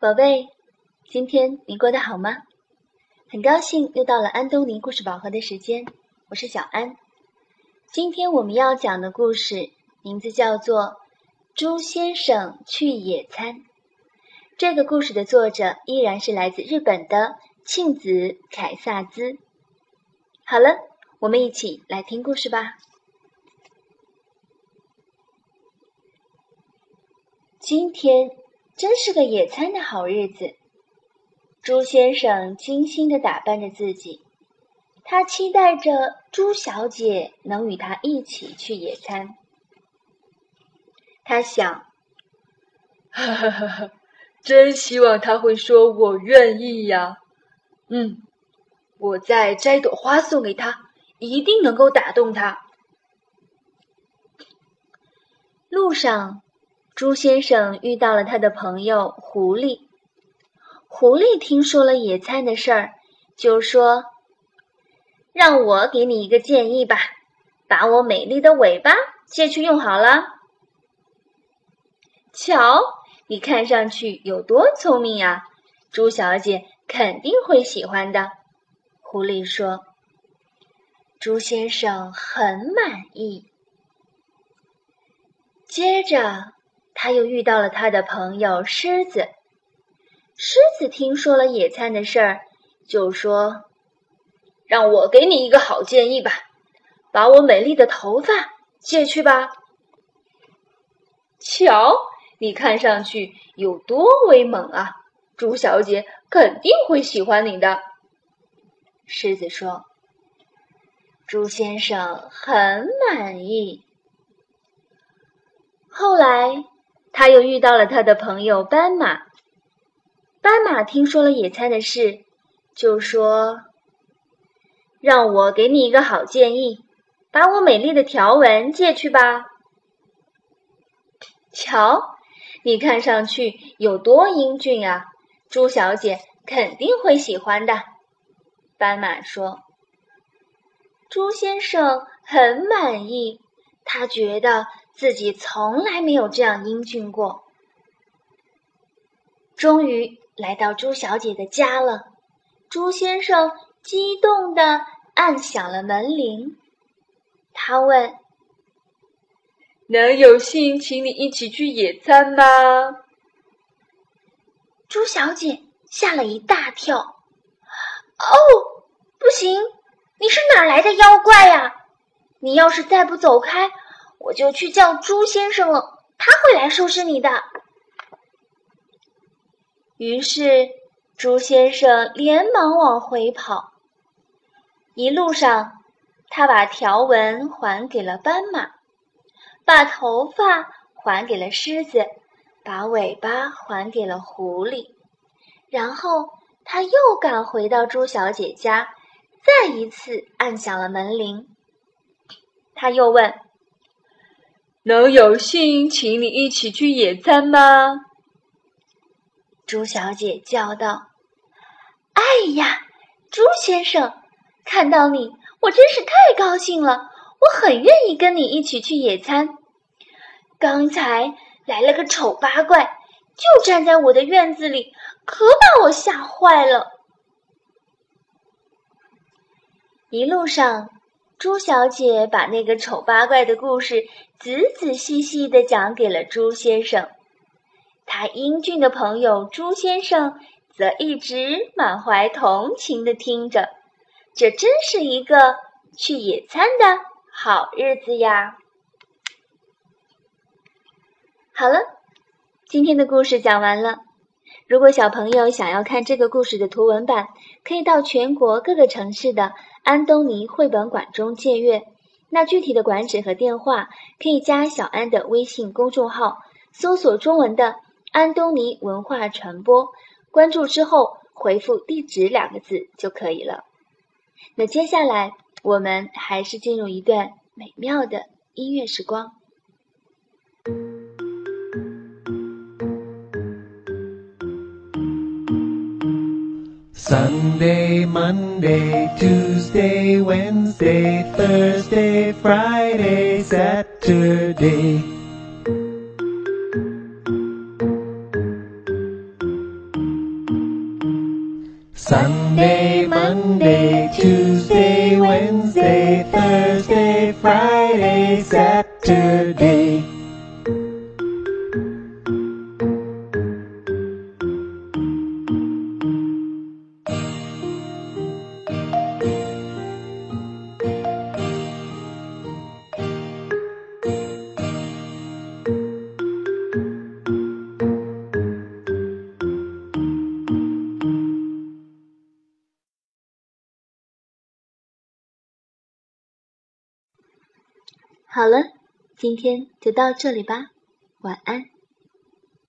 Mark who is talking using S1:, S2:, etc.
S1: 宝贝，今天你过得好吗？很高兴又到了安东尼故事宝盒的时间，我是小安。今天我们要讲的故事名字叫做《猪先生去野餐》。这个故事的作者依然是来自日本的庆子凯萨兹。好了，我们一起来听故事吧。今天。真是个野餐的好日子。猪先生精心的打扮着自己，他期待着猪小姐能与他一起去野餐。他想，
S2: 哈哈哈哈，真希望他会说“我愿意”呀。嗯，我再摘朵花送给他，一定能够打动他。
S1: 路上。猪先生遇到了他的朋友狐狸。狐狸听说了野餐的事儿，就说：“让我给你一个建议吧，把我美丽的尾巴借去用好了。瞧，你看上去有多聪明呀！猪小姐肯定会喜欢的。”狐狸说。猪先生很满意。接着。他又遇到了他的朋友狮子。狮子听说了野餐的事儿，就说：“
S2: 让我给你一个好建议吧，把我美丽的头发借去吧。瞧，你看上去有多威猛啊！猪小姐肯定会喜欢你的。”
S1: 狮子说。猪先生很满意。后来。他又遇到了他的朋友斑马。斑马听说了野餐的事，就说：“让我给你一个好建议，把我美丽的条纹借去吧。瞧，你看上去有多英俊啊！猪小姐肯定会喜欢的。”斑马说。猪先生很满意，他觉得。自己从来没有这样英俊过。终于来到朱小姐的家了，朱先生激动地按响了门铃。他问：“
S2: 能有幸请你一起去野餐吗？”
S1: 朱小姐吓了一大跳。“哦，不行！你是哪来的妖怪呀？你要是再不走开……”我就去叫猪先生了，他会来收拾你的。于是，猪先生连忙往回跑。一路上，他把条纹还给了斑马，把头发还给了狮子，把尾巴还给了狐狸。然后，他又赶回到猪小姐家，再一次按响了门铃。他又问。
S2: 能有幸请你一起去野餐吗？
S1: 朱小姐叫道：“哎呀，朱先生，看到你，我真是太高兴了！我很愿意跟你一起去野餐。刚才来了个丑八怪，就站在我的院子里，可把我吓坏了。一路上。”朱小姐把那个丑八怪的故事仔仔细细的讲给了朱先生，他英俊的朋友朱先生则一直满怀同情的听着。这真是一个去野餐的好日子呀！好了，今天的故事讲完了。如果小朋友想要看这个故事的图文版，可以到全国各个城市的。安东尼绘本馆中借阅，那具体的馆址和电话可以加小安的微信公众号，搜索中文的“安东尼文化传播”，关注之后回复“地址”两个字就可以了。那接下来我们还是进入一段美妙的音乐时光。
S3: Sunday, Monday, Tuesday, Wednesday, Thursday, Friday, Saturday. Sunday, Monday, Tuesday, Wednesday.
S1: 好了，今天就到这里吧，晚安。”